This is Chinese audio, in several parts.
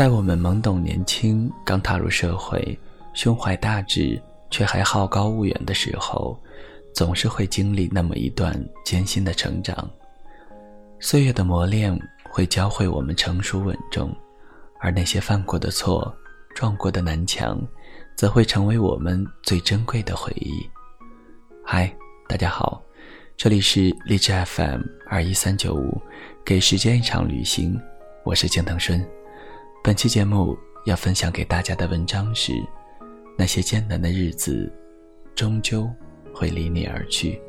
在我们懵懂年轻、刚踏入社会、胸怀大志却还好高骛远的时候，总是会经历那么一段艰辛的成长。岁月的磨练会教会我们成熟稳重，而那些犯过的错、撞过的南墙，则会成为我们最珍贵的回忆。嗨，大家好，这里是荔枝 FM 二一三九五，给时间一场旅行，我是江腾顺。本期节目要分享给大家的文章是：那些艰难的日子，终究会离你而去。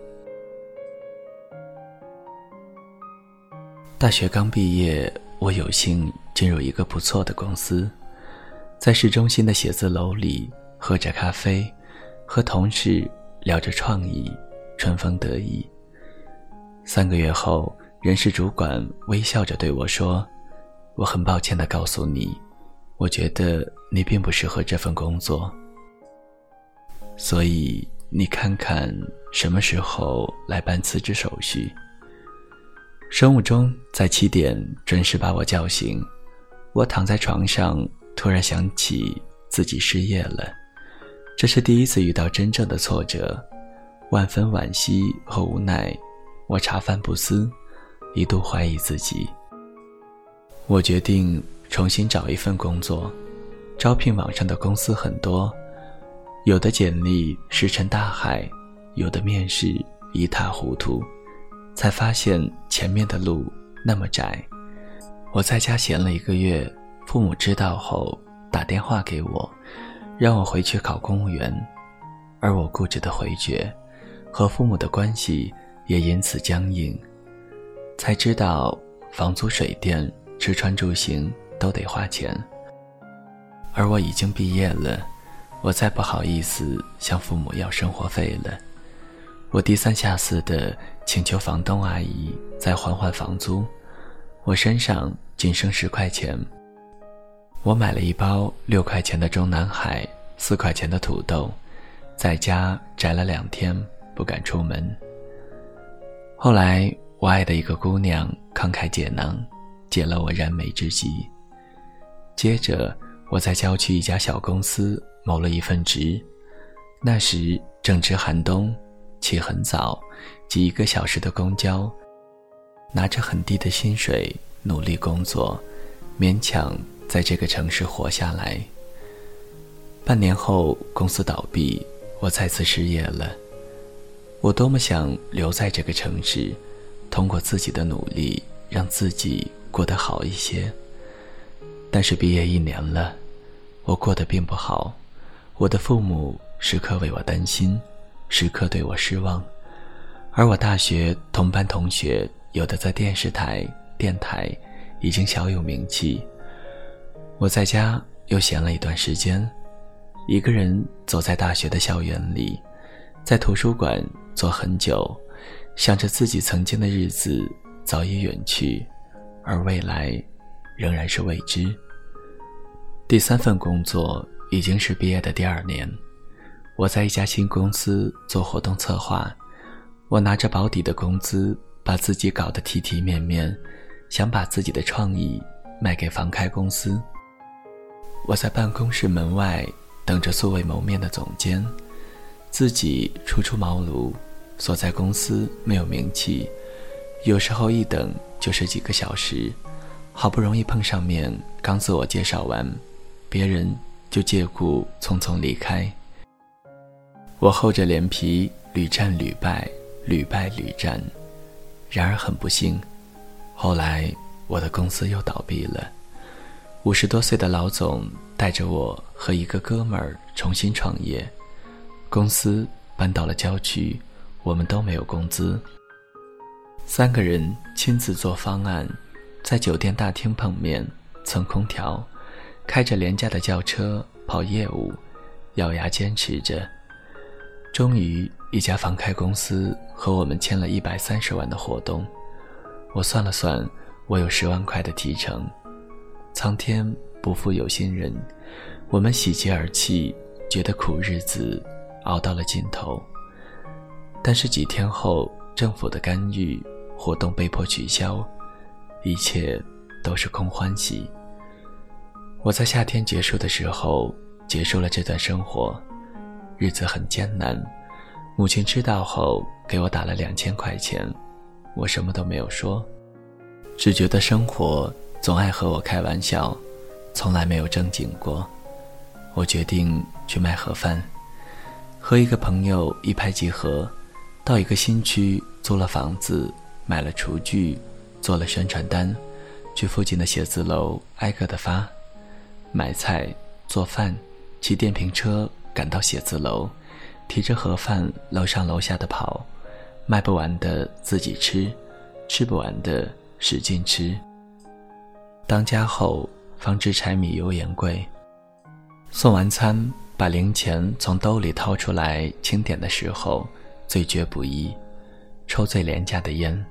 大学刚毕业，我有幸进入一个不错的公司，在市中心的写字楼里喝着咖啡，和同事。聊着创意，春风得意。三个月后，人事主管微笑着对我说：“我很抱歉地告诉你，我觉得你并不适合这份工作。所以你看看什么时候来办辞职手续。”生物钟在七点准时把我叫醒，我躺在床上，突然想起自己失业了。这是第一次遇到真正的挫折，万分惋惜和无奈，我茶饭不思，一度怀疑自己。我决定重新找一份工作，招聘网上的公司很多，有的简历石沉大海，有的面试一塌糊涂，才发现前面的路那么窄。我在家闲了一个月，父母知道后打电话给我。让我回去考公务员，而我固执的回绝，和父母的关系也因此僵硬。才知道房租、水电、吃穿住行都得花钱，而我已经毕业了，我再不好意思向父母要生活费了。我低三下四的请求房东阿姨再缓缓房租，我身上仅剩十块钱。我买了一包六块钱的中南海，四块钱的土豆，在家宅了两天，不敢出门。后来，我爱的一个姑娘慷慨解囊，解了我燃眉之急。接着，我在郊区一家小公司谋了一份职，那时正值寒冬，起很早，挤一个小时的公交，拿着很低的薪水，努力工作，勉强。在这个城市活下来。半年后，公司倒闭，我再次失业了。我多么想留在这个城市，通过自己的努力让自己过得好一些。但是毕业一年了，我过得并不好。我的父母时刻为我担心，时刻对我失望。而我大学同班同学，有的在电视台、电台已经小有名气。我在家又闲了一段时间，一个人走在大学的校园里，在图书馆坐很久，想着自己曾经的日子早已远去，而未来仍然是未知。第三份工作已经是毕业的第二年，我在一家新公司做活动策划，我拿着保底的工资，把自己搞得体体面面，想把自己的创意卖给房开公司。我在办公室门外等着素未谋面的总监，自己初出茅庐，所在公司没有名气，有时候一等就是几个小时，好不容易碰上面，刚自我介绍完，别人就借故匆匆离开。我厚着脸皮屡战屡败，屡败屡战，然而很不幸，后来我的公司又倒闭了。五十多岁的老总带着我和一个哥们儿重新创业，公司搬到了郊区，我们都没有工资。三个人亲自做方案，在酒店大厅碰面，蹭空调，开着廉价的轿车跑业务，咬牙坚持着。终于，一家房开公司和我们签了一百三十万的活动。我算了算，我有十万块的提成。苍天不负有心人，我们喜极而泣，觉得苦日子熬到了尽头。但是几天后，政府的干预，活动被迫取消，一切都是空欢喜。我在夏天结束的时候结束了这段生活，日子很艰难。母亲知道后给我打了两千块钱，我什么都没有说，只觉得生活总爱和我开玩笑，从来没有正经过。我决定去卖盒饭，和一个朋友一拍即合，到一个新区租了房子，买了厨具，做了宣传单，去附近的写字楼挨个的发。买菜、做饭，骑电瓶车赶到写字楼，提着盒饭楼上楼下的跑，卖不完的自己吃，吃不完的使劲吃。当家后方知柴米油盐贵，送完餐把零钱从兜里掏出来清点的时候，最绝不易，抽最廉价的烟。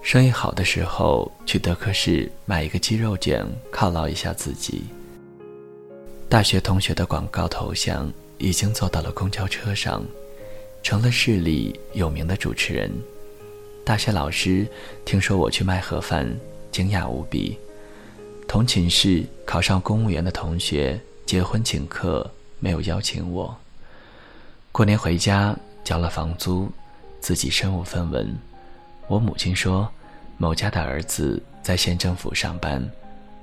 生意好的时候，去德克士买一个鸡肉卷犒劳一下自己。大学同学的广告头像已经做到了公交车上，成了市里有名的主持人。大学老师听说我去卖盒饭，惊讶无比。同寝室考上公务员的同学结婚请客，没有邀请我。过年回家交了房租，自己身无分文。我母亲说。某家的儿子在县政府上班，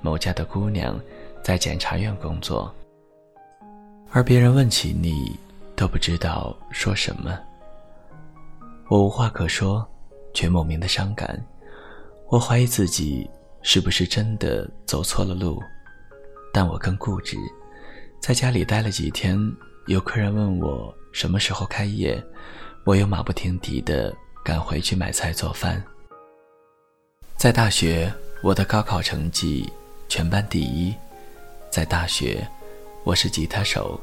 某家的姑娘在检察院工作。而别人问起你，都不知道说什么。我无话可说，却莫名的伤感。我怀疑自己是不是真的走错了路，但我更固执。在家里待了几天，有客人问我什么时候开业，我又马不停蹄地赶回去买菜做饭。在大学，我的高考成绩全班第一。在大学，我是吉他手，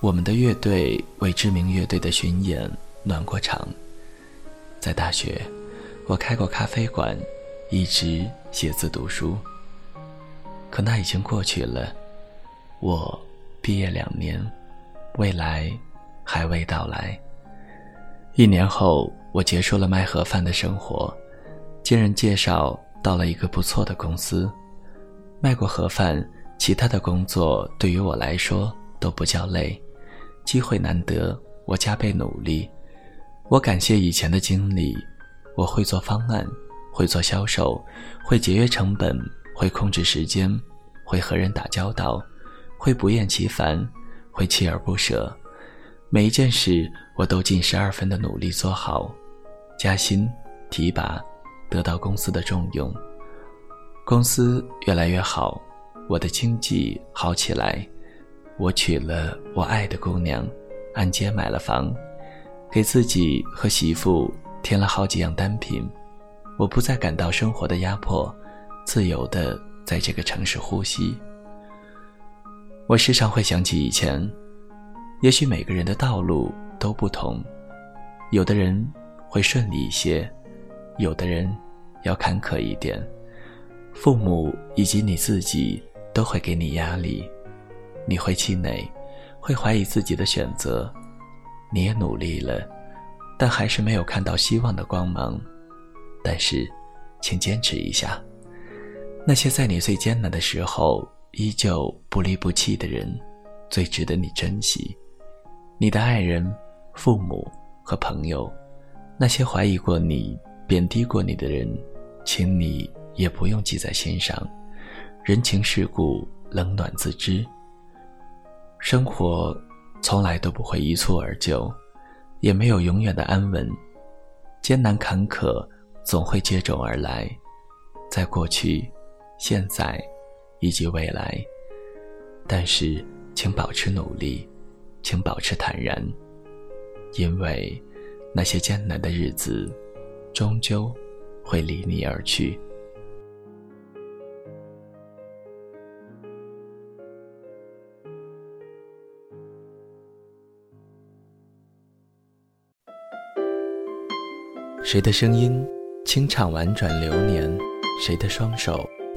我们的乐队为知名乐队的巡演暖过场。在大学，我开过咖啡馆，一直写字读书。可那已经过去了，我毕业两年，未来还未到来。一年后，我结束了卖盒饭的生活。经人介绍到了一个不错的公司，卖过盒饭，其他的工作对于我来说都不叫累。机会难得，我加倍努力。我感谢以前的经历，我会做方案，会做销售，会节约成本，会控制时间，会和人打交道，会不厌其烦，会锲而不舍。每一件事我都尽十二分的努力做好，加薪提拔。得到公司的重用，公司越来越好，我的经济好起来，我娶了我爱的姑娘，按揭买了房，给自己和媳妇添了好几样单品，我不再感到生活的压迫，自由的在这个城市呼吸。我时常会想起以前，也许每个人的道路都不同，有的人会顺利一些。有的人要坎坷一点，父母以及你自己都会给你压力，你会气馁，会怀疑自己的选择。你也努力了，但还是没有看到希望的光芒。但是，请坚持一下。那些在你最艰难的时候依旧不离不弃的人，最值得你珍惜。你的爱人、父母和朋友，那些怀疑过你。贬低过你的人，请你也不用记在心上。人情世故，冷暖自知。生活从来都不会一蹴而就，也没有永远的安稳。艰难坎坷总会接踵而来，在过去、现在以及未来。但是，请保持努力，请保持坦然，因为那些艰难的日子。终究会离你而去。谁的声音清唱婉转流年？谁的双手